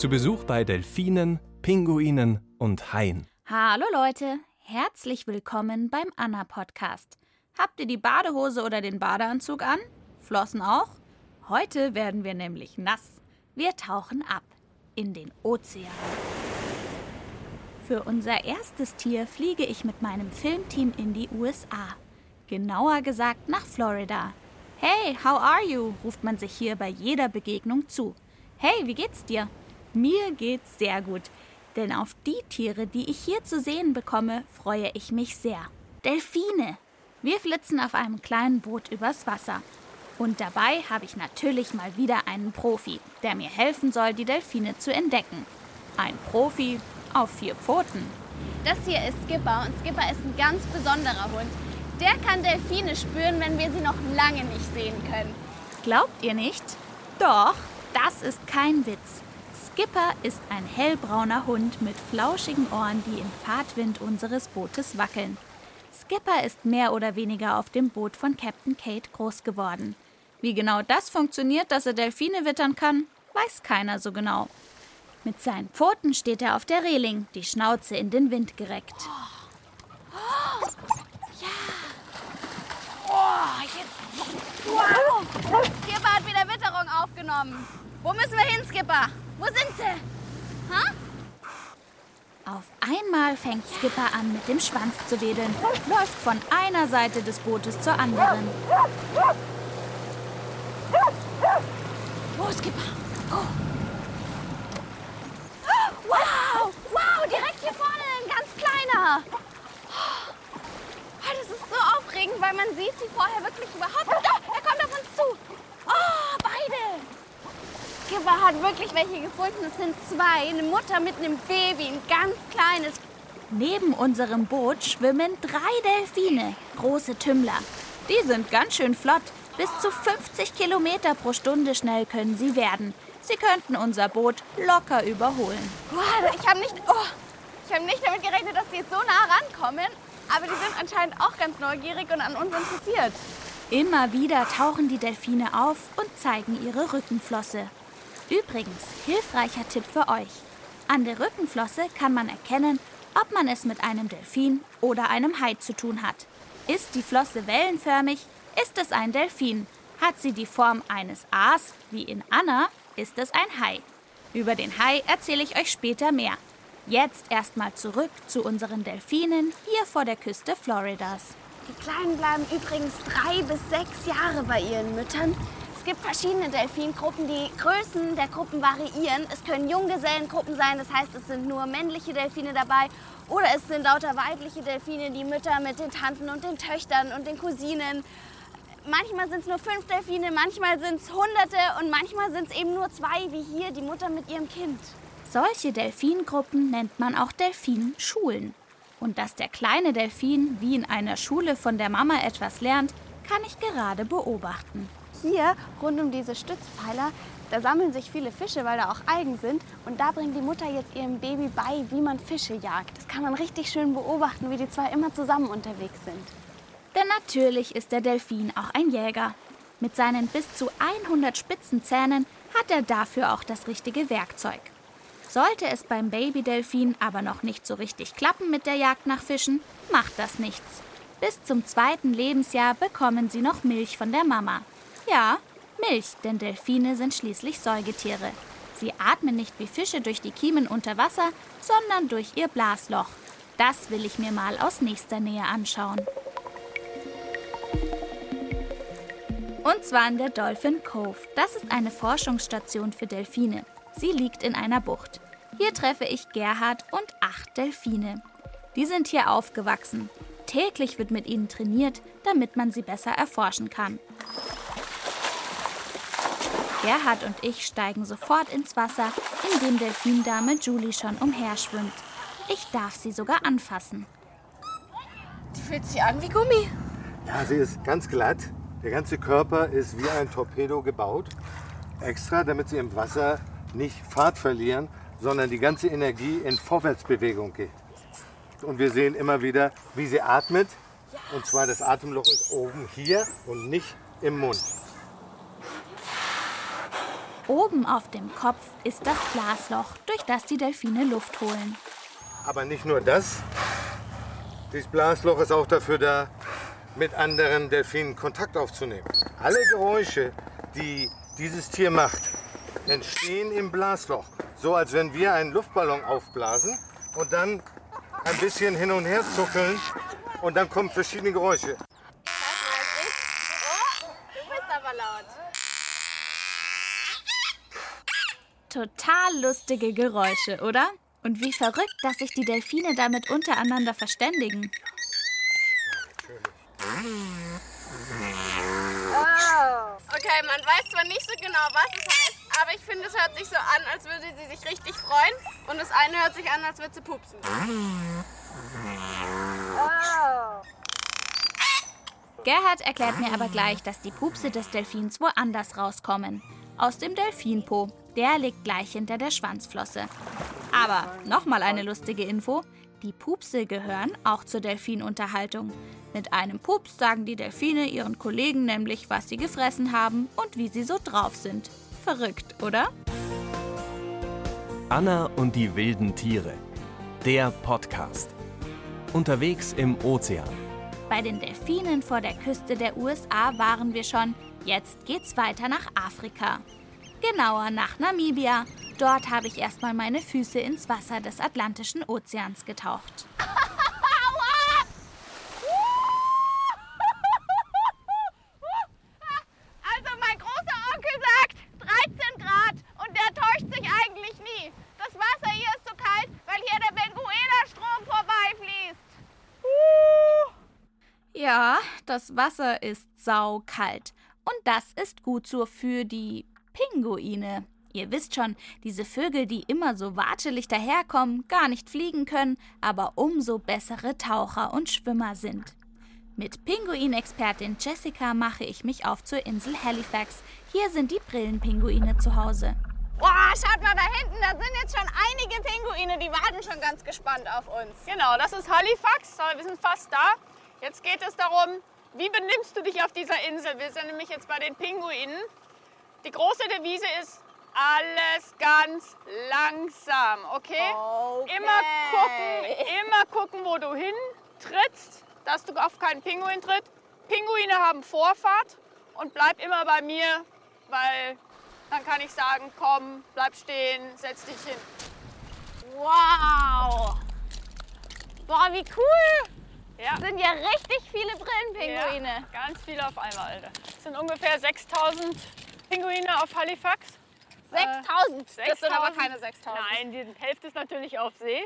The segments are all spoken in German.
Zu Besuch bei Delfinen, Pinguinen und Haien. Hallo Leute, herzlich willkommen beim Anna Podcast. Habt ihr die Badehose oder den Badeanzug an? Flossen auch? Heute werden wir nämlich nass. Wir tauchen ab in den Ozean. Für unser erstes Tier fliege ich mit meinem Filmteam in die USA. Genauer gesagt nach Florida. Hey, how are you? ruft man sich hier bei jeder Begegnung zu. Hey, wie geht's dir? Mir geht's sehr gut, denn auf die Tiere, die ich hier zu sehen bekomme, freue ich mich sehr. Delfine. Wir flitzen auf einem kleinen Boot übers Wasser. Und dabei habe ich natürlich mal wieder einen Profi, der mir helfen soll, die Delfine zu entdecken. Ein Profi auf vier Pfoten. Das hier ist Skipper und Skipper ist ein ganz besonderer Hund. Der kann Delfine spüren, wenn wir sie noch lange nicht sehen können. Glaubt ihr nicht? Doch, das ist kein Witz. Skipper ist ein hellbrauner Hund mit flauschigen Ohren, die im Fahrtwind unseres Bootes wackeln. Skipper ist mehr oder weniger auf dem Boot von Captain Kate groß geworden. Wie genau das funktioniert, dass er Delfine wittern kann, weiß keiner so genau. Mit seinen Pfoten steht er auf der Reling, die Schnauze in den Wind gereckt. Oh, ja. Oh. Wow. Skipper hat wieder Witterung aufgenommen. Wo müssen wir hin, Skipper? Wo sind sie? Ha? Auf einmal fängt Skipper an, mit dem Schwanz zu wedeln und läuft von einer Seite des Bootes zur anderen. Wo, Skipper? Oh. Wow! Wow, direkt hier vorne, ein ganz kleiner. Oh, das ist so aufregend, weil man sieht sie vorher wirklich überhaupt nicht. Oh, er kommt auf uns zu. Oh, beide. Skipper hat wirklich welche gefunden. Es sind zwei, eine Mutter mit einem Baby, ein ganz kleines. Neben unserem Boot schwimmen drei Delfine, große Tümmler. Die sind ganz schön flott. Bis zu 50 Kilometer pro Stunde schnell können sie werden. Sie könnten unser Boot locker überholen. Wow, ich habe nicht, oh, ich hab nicht damit gerechnet, dass sie jetzt so nah rankommen. Aber die sind anscheinend auch ganz neugierig und an uns interessiert. Immer wieder tauchen die Delfine auf und zeigen ihre Rückenflosse. Übrigens, hilfreicher Tipp für euch. An der Rückenflosse kann man erkennen, ob man es mit einem Delfin oder einem Hai zu tun hat. Ist die Flosse wellenförmig, ist es ein Delfin. Hat sie die Form eines A's, wie in Anna, ist es ein Hai. Über den Hai erzähle ich euch später mehr. Jetzt erstmal zurück zu unseren Delfinen hier vor der Küste Floridas. Die Kleinen bleiben übrigens drei bis sechs Jahre bei ihren Müttern. Es gibt verschiedene Delfingruppen, die Größen der Gruppen variieren. Es können Junggesellengruppen sein, das heißt, es sind nur männliche Delfine dabei. Oder es sind lauter weibliche Delfine, die Mütter mit den Tanten und den Töchtern und den Cousinen. Manchmal sind es nur fünf Delfine, manchmal sind es hunderte und manchmal sind es eben nur zwei, wie hier, die Mutter mit ihrem Kind. Solche Delfingruppen nennt man auch Delfinschulen. Und dass der kleine Delfin wie in einer Schule von der Mama etwas lernt, kann ich gerade beobachten hier rund um diese Stützpfeiler, da sammeln sich viele Fische, weil da auch Algen sind. Und da bringt die Mutter jetzt ihrem Baby bei, wie man Fische jagt. Das kann man richtig schön beobachten, wie die zwei immer zusammen unterwegs sind. Denn natürlich ist der Delfin auch ein Jäger. Mit seinen bis zu 100 spitzen Zähnen hat er dafür auch das richtige Werkzeug. Sollte es beim Babydelfin aber noch nicht so richtig klappen mit der Jagd nach Fischen, macht das nichts. Bis zum zweiten Lebensjahr bekommen sie noch Milch von der Mama. Ja, Milch, denn Delfine sind schließlich Säugetiere. Sie atmen nicht wie Fische durch die Kiemen unter Wasser, sondern durch ihr Blasloch. Das will ich mir mal aus nächster Nähe anschauen. Und zwar in der Dolphin Cove. Das ist eine Forschungsstation für Delfine. Sie liegt in einer Bucht. Hier treffe ich Gerhard und acht Delfine. Die sind hier aufgewachsen. Täglich wird mit ihnen trainiert, damit man sie besser erforschen kann. Gerhard und ich steigen sofort ins Wasser, in dem Delfindame Julie schon umherschwimmt. Ich darf sie sogar anfassen. Die fühlt sich an wie Gummi. Ja, sie ist ganz glatt. Der ganze Körper ist wie ein Torpedo gebaut. Extra, damit sie im Wasser nicht Fahrt verlieren, sondern die ganze Energie in Vorwärtsbewegung geht. Und wir sehen immer wieder, wie sie atmet. Und zwar das Atemloch ist oben hier und nicht im Mund. Oben auf dem Kopf ist das Blasloch, durch das die Delfine Luft holen. Aber nicht nur das. Dieses Blasloch ist auch dafür da, mit anderen Delfinen Kontakt aufzunehmen. Alle Geräusche, die dieses Tier macht, entstehen im Blasloch. So als wenn wir einen Luftballon aufblasen und dann ein bisschen hin und her zuckeln und dann kommen verschiedene Geräusche. Total lustige Geräusche, oder? Und wie verrückt, dass sich die Delfine damit untereinander verständigen. Okay, man weiß zwar nicht so genau, was es heißt, aber ich finde, es hört sich so an, als würde sie sich richtig freuen. Und das eine hört sich an, als würde sie pupsen. Gerhard erklärt mir aber gleich, dass die Pupse des Delfins woanders rauskommen. Aus dem Delfinpo. Der liegt gleich hinter der Schwanzflosse. Aber nochmal eine lustige Info. Die Pupse gehören auch zur Delfinunterhaltung. Mit einem Pups sagen die Delfine ihren Kollegen nämlich, was sie gefressen haben und wie sie so drauf sind. Verrückt, oder? Anna und die wilden Tiere. Der Podcast. Unterwegs im Ozean. Bei den Delfinen vor der Küste der USA waren wir schon. Jetzt geht's weiter nach Afrika. Genauer nach Namibia. Dort habe ich erstmal meine Füße ins Wasser des Atlantischen Ozeans getaucht. Also mein großer Onkel sagt 13 Grad und der täuscht sich eigentlich nie. Das Wasser hier ist so kalt, weil hier der Benguela-Strom vorbeifließt. Ja, das Wasser ist saukalt. Und das ist gut so für die Pinguine. Ihr wisst schon, diese Vögel, die immer so watschelig daherkommen, gar nicht fliegen können, aber umso bessere Taucher und Schwimmer sind. Mit Pinguinexpertin Jessica mache ich mich auf zur Insel Halifax. Hier sind die Brillenpinguine zu Hause. Boah, schaut mal da hinten, da sind jetzt schon einige Pinguine, die warten schon ganz gespannt auf uns. Genau, das ist Halifax. Wir sind fast da. Jetzt geht es darum, wie benimmst du dich auf dieser Insel? Wir sind nämlich jetzt bei den Pinguinen. Die große Devise ist alles ganz langsam, okay? Okay. Immer gucken, immer gucken, wo du hintrittst, dass du auf keinen Pinguin tritt. Pinguine haben Vorfahrt und bleib immer bei mir, weil dann kann ich sagen, komm, bleib stehen, setz dich hin. Wow. Boah, wie cool. Ja. Das sind ja richtig viele Brillenpinguine. Ja, ganz viele auf einmal, Alter. Es sind ungefähr 6000 Pinguine auf Halifax. 6000. Das sind 6000. aber keine 6000. Nein, die Hälfte ist natürlich auf See,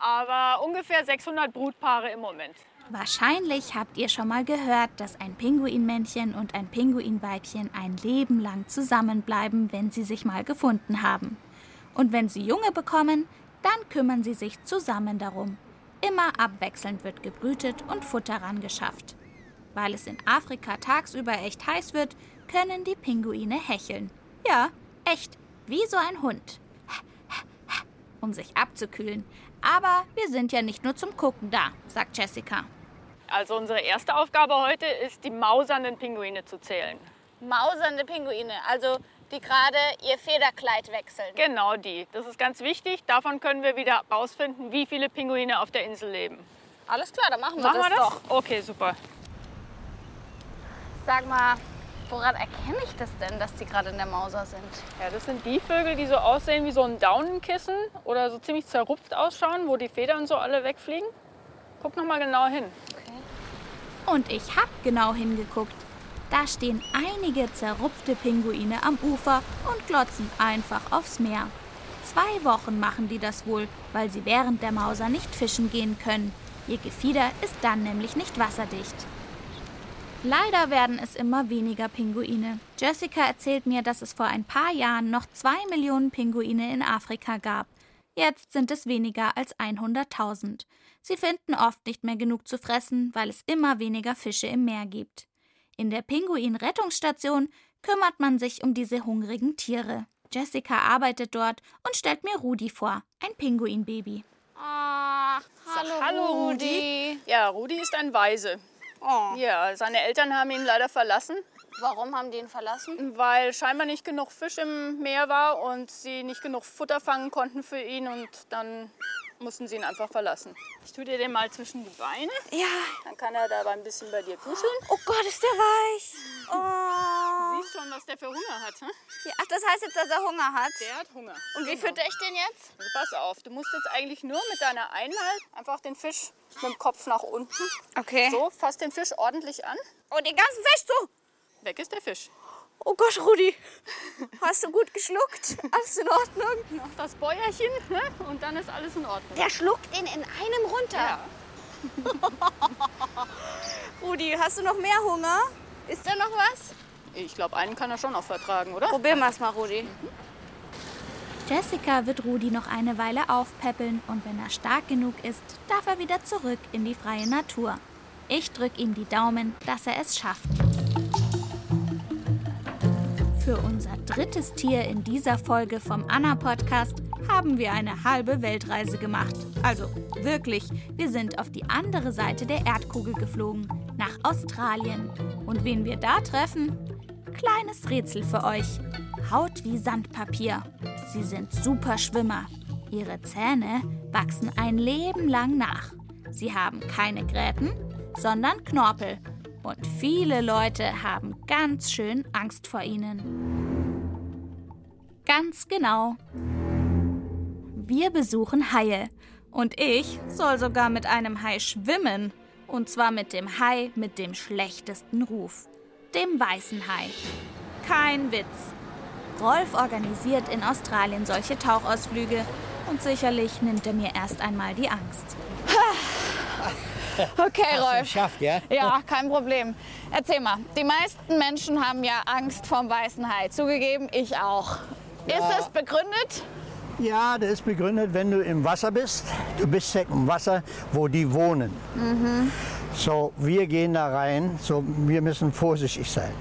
aber ungefähr 600 Brutpaare im Moment. Wahrscheinlich habt ihr schon mal gehört, dass ein Pinguinmännchen und ein Pinguinweibchen ein Leben lang zusammenbleiben, wenn sie sich mal gefunden haben. Und wenn sie Junge bekommen, dann kümmern sie sich zusammen darum. Immer abwechselnd wird gebrütet und Futter rangeschafft. Weil es in Afrika tagsüber echt heiß wird, können die Pinguine hecheln. Ja, echt, wie so ein Hund. Um sich abzukühlen. Aber wir sind ja nicht nur zum Gucken da, sagt Jessica. Also unsere erste Aufgabe heute ist, die mausernden Pinguine zu zählen. Mausernde Pinguine, also die gerade ihr Federkleid wechseln. Genau die. Das ist ganz wichtig. Davon können wir wieder rausfinden, wie viele Pinguine auf der Insel leben. Alles klar, dann machen wir Machen das, wir das? doch. Okay, super. Sag mal, woran erkenne ich das denn, dass die gerade in der Mauser sind? Ja, das sind die Vögel, die so aussehen wie so ein Daunenkissen oder so ziemlich zerrupft ausschauen, wo die Federn so alle wegfliegen. Guck noch mal genau hin. Und ich hab genau hingeguckt. Da stehen einige zerrupfte Pinguine am Ufer und glotzen einfach aufs Meer. Zwei Wochen machen die das wohl, weil sie während der Mauser nicht fischen gehen können. Ihr Gefieder ist dann nämlich nicht wasserdicht. Leider werden es immer weniger Pinguine. Jessica erzählt mir, dass es vor ein paar Jahren noch zwei Millionen Pinguine in Afrika gab. Jetzt sind es weniger als 100.000. Sie finden oft nicht mehr genug zu fressen, weil es immer weniger Fische im Meer gibt. In der Pinguin-Rettungsstation kümmert man sich um diese hungrigen Tiere. Jessica arbeitet dort und stellt mir Rudi vor, ein Pinguinbaby. Ah, hallo, Hallo, Rudi. Ja, Rudi ist ein Waise. Oh. Ja, seine Eltern haben ihn leider verlassen. Warum haben die ihn verlassen? weil scheinbar nicht genug Fisch im Meer war und sie nicht genug Futter fangen konnten für ihn und dann mussten sie ihn einfach verlassen. Ich tue dir den mal zwischen die Beine, Ja. dann kann er da ein bisschen bei dir kuscheln. Oh Gott, ist der weich. Du siehst schon, was der für Hunger hat. Hm? Ja, ach, das heißt jetzt, dass er Hunger hat. Der hat Hunger. Und wie fütter ich den jetzt? Also pass auf, du musst jetzt eigentlich nur mit deiner Einheit einfach den Fisch mit dem Kopf nach unten. Okay. So, fass den Fisch ordentlich an. Oh, den ganzen Fisch zu. Weg ist der Fisch. Oh Gott, Rudi. Hast du gut geschluckt? Alles in Ordnung? Noch das Bäuerchen ne? und dann ist alles in Ordnung. Der schluckt ihn in einem runter. Ja. Rudi, hast du noch mehr Hunger? Ist da noch was? Ich glaube, einen kann er schon noch vertragen, oder? Probieren wir es mal, Rudi. Jessica wird Rudi noch eine Weile aufpäppeln und wenn er stark genug ist, darf er wieder zurück in die freie Natur. Ich drück ihm die Daumen, dass er es schafft. Für unser drittes Tier in dieser Folge vom Anna-Podcast haben wir eine halbe Weltreise gemacht. Also wirklich, wir sind auf die andere Seite der Erdkugel geflogen, nach Australien. Und wen wir da treffen? Kleines Rätsel für euch. Haut wie Sandpapier. Sie sind super Schwimmer. Ihre Zähne wachsen ein Leben lang nach. Sie haben keine Gräten, sondern Knorpel. Und viele Leute haben ganz schön Angst vor ihnen. Ganz genau. Wir besuchen Haie. Und ich soll sogar mit einem Hai schwimmen. Und zwar mit dem Hai mit dem schlechtesten Ruf. Dem weißen Hai. Kein Witz. Rolf organisiert in Australien solche Tauchausflüge. Und sicherlich nimmt er mir erst einmal die Angst. Okay, Rolf. Geschafft, ja? Ja, kein Problem. Erzähl mal, die meisten Menschen haben ja Angst vorm weißen Hai. Zugegeben, ich auch. Ist es begründet? Ja, das ist begründet, wenn du im Wasser bist. Du bist ja im Wasser, wo die wohnen. So, wir gehen da rein. So, wir müssen vorsichtig sein.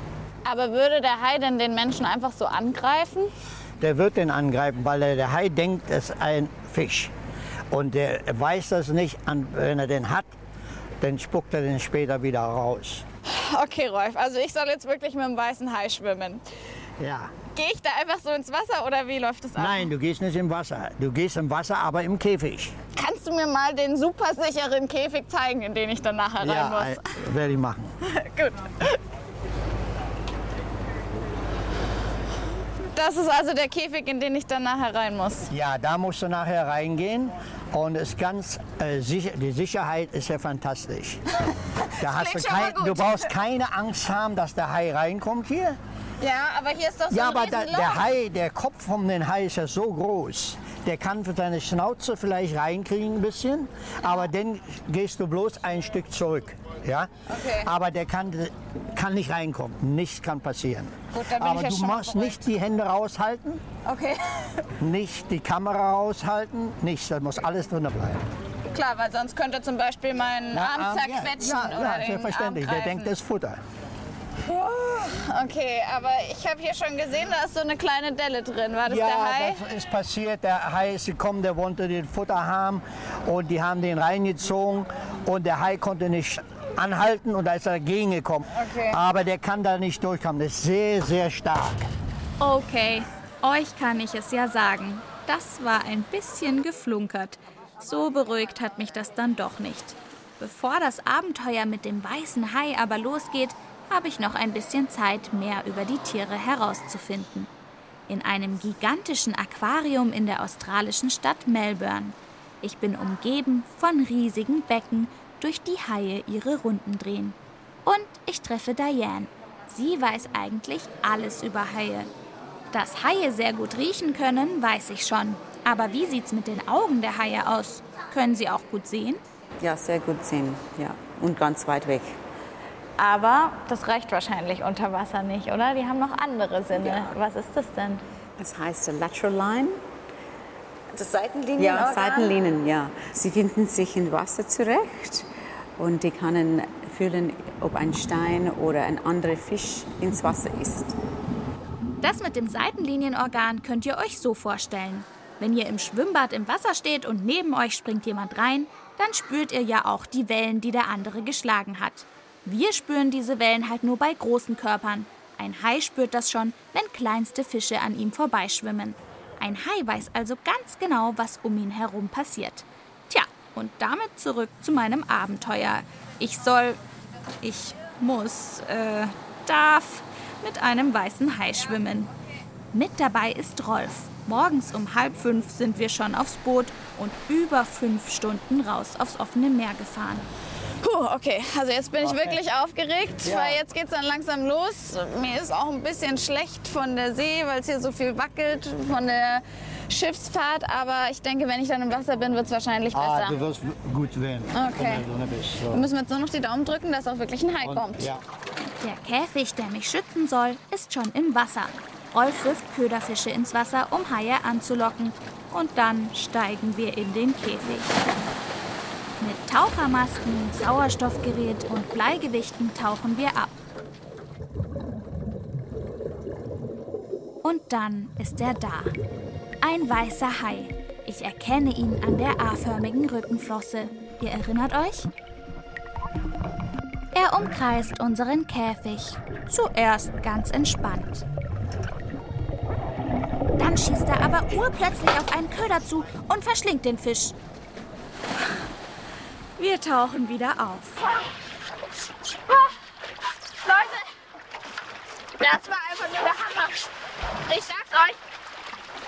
Aber würde der Hai denn den Menschen einfach so angreifen? Der wird den angreifen, weil der, der Hai denkt, es ist ein Fisch. Und der weiß das nicht. Wenn er den hat, dann spuckt er den später wieder raus. Okay, Rolf, also ich soll jetzt wirklich mit dem weißen Hai schwimmen. Ja. Gehe ich da einfach so ins Wasser oder wie läuft das ab? Nein, du gehst nicht im Wasser. Du gehst im Wasser, aber im Käfig. Kannst du mir mal den super sicheren Käfig zeigen, in den ich dann nachher rein Ja, muss? äh, werde ich machen. Gut. Das ist also der Käfig, in den ich dann nachher rein muss. Ja, da musst du nachher reingehen und ist ganz äh, sicher, die Sicherheit ist ja fantastisch. Da hast du, kein, du brauchst keine Angst haben, dass der Hai reinkommt hier. Ja, aber hier ist doch so ja, ein aber da, der Hai, der Kopf von dem Hai ist ja so groß. Der kann für seine Schnauze vielleicht reinkriegen ein bisschen, aber dann gehst du bloß ein Stück zurück. Ja? Okay. Aber der kann, kann nicht reinkommen. Nichts kann passieren. Gut, dann bin aber ich jetzt du schon musst beruhigt. nicht die Hände raushalten. Okay, Nicht die Kamera raushalten, nichts, da muss alles drin bleiben. klar, weil sonst könnte zum Beispiel mein Na, Arm zerquetschen ja, oder ja, den selbstverständlich. Der denkt, das ist Futter. Okay, aber ich habe hier schon gesehen, da ist so eine kleine Delle drin. War das ja, der Hai? das ist passiert. Der Hai ist gekommen, der wollte den Futter haben und die haben den reingezogen und der Hai konnte nicht anhalten und da ist er dagegen gekommen. Okay. Aber der kann da nicht durchkommen. Das ist sehr, sehr stark. Okay, euch kann ich es ja sagen. Das war ein bisschen geflunkert. So beruhigt hat mich das dann doch nicht. Bevor das Abenteuer mit dem weißen Hai aber losgeht, habe ich noch ein bisschen Zeit, mehr über die Tiere herauszufinden. In einem gigantischen Aquarium in der australischen Stadt Melbourne. Ich bin umgeben von riesigen Becken, durch die Haie ihre Runden drehen. Und ich treffe Diane. Sie weiß eigentlich alles über Haie. Dass Haie sehr gut riechen können, weiß ich schon. Aber wie sieht's mit den Augen der Haie aus? Können sie auch gut sehen? Ja, sehr gut sehen, ja. Und ganz weit weg. Aber das reicht wahrscheinlich unter Wasser nicht, oder? Die haben noch andere Sinne. Was ist das denn? Das heißt Lateral Line. Das Seitenlinien? Ja, Seitenlinien, ja. Sie finden sich im Wasser zurecht und die können fühlen, ob ein Stein oder ein anderer Fisch ins Wasser ist. Das mit dem Seitenlinienorgan könnt ihr euch so vorstellen. Wenn ihr im Schwimmbad im Wasser steht und neben euch springt jemand rein, dann spürt ihr ja auch die Wellen, die der andere geschlagen hat. Wir spüren diese Wellen halt nur bei großen Körpern. Ein Hai spürt das schon, wenn kleinste Fische an ihm vorbeischwimmen. Ein Hai weiß also ganz genau, was um ihn herum passiert. Tja, und damit zurück zu meinem Abenteuer. Ich soll, ich muss, äh, darf mit einem weißen Hai schwimmen. Mit dabei ist Rolf. Morgens um halb fünf sind wir schon aufs Boot und über fünf Stunden raus aufs offene Meer gefahren. Puh, okay. Also jetzt bin ich Okay. wirklich aufgeregt, Ja. weil jetzt geht's dann langsam los. Mir ist auch ein bisschen schlecht von der See, weil es hier so viel wackelt von der Schiffsfahrt. Aber ich denke, wenn ich dann im Wasser bin, wird's wahrscheinlich Ah, besser. du wirst gut werden. Okay. Bist. So. Müssen wir jetzt nur noch die Daumen drücken, dass auch wirklich ein Hai Und, kommt. ja. Der Käfig, der mich schützen soll, ist schon im Wasser. Rolf wirft Köderfische ins Wasser, um Haie anzulocken. Und dann steigen wir in den Käfig. Mit Tauchermasken, Sauerstoffgerät und Bleigewichten tauchen wir ab. Und dann ist er da. Ein weißer Hai. Ich erkenne ihn an der A-förmigen Rückenflosse. Ihr erinnert euch? Er umkreist unseren Käfig. Zuerst ganz entspannt. Dann schießt er aber urplötzlich auf einen Köder zu und verschlingt den Fisch. Wir tauchen wieder auf. Leute, das war einfach nur der Hammer. Ich sag's euch,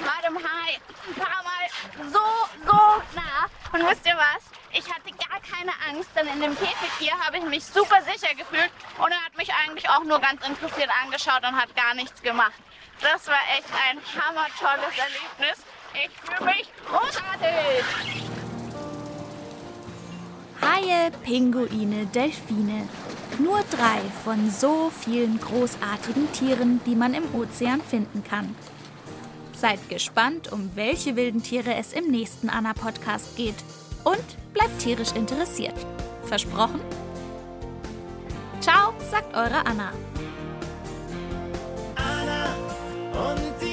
war dem Hai ein paar Mal so, so nah. Und wisst ihr was? Ich hatte gar keine Angst, denn in dem Käfig hier habe ich mich super sicher gefühlt und er hat mich eigentlich auch nur ganz interessiert angeschaut und hat gar nichts gemacht. Das war echt ein hammertolles Erlebnis. Ich fühle mich großartig. Haie, Pinguine, Delfine. Nur drei von so vielen großartigen Tieren, die man im Ozean finden kann. Seid gespannt, um welche wilden Tiere es im nächsten Anna-Podcast geht. Und bleibt tierisch interessiert. Versprochen? Ciao, sagt eure Anna. Anna und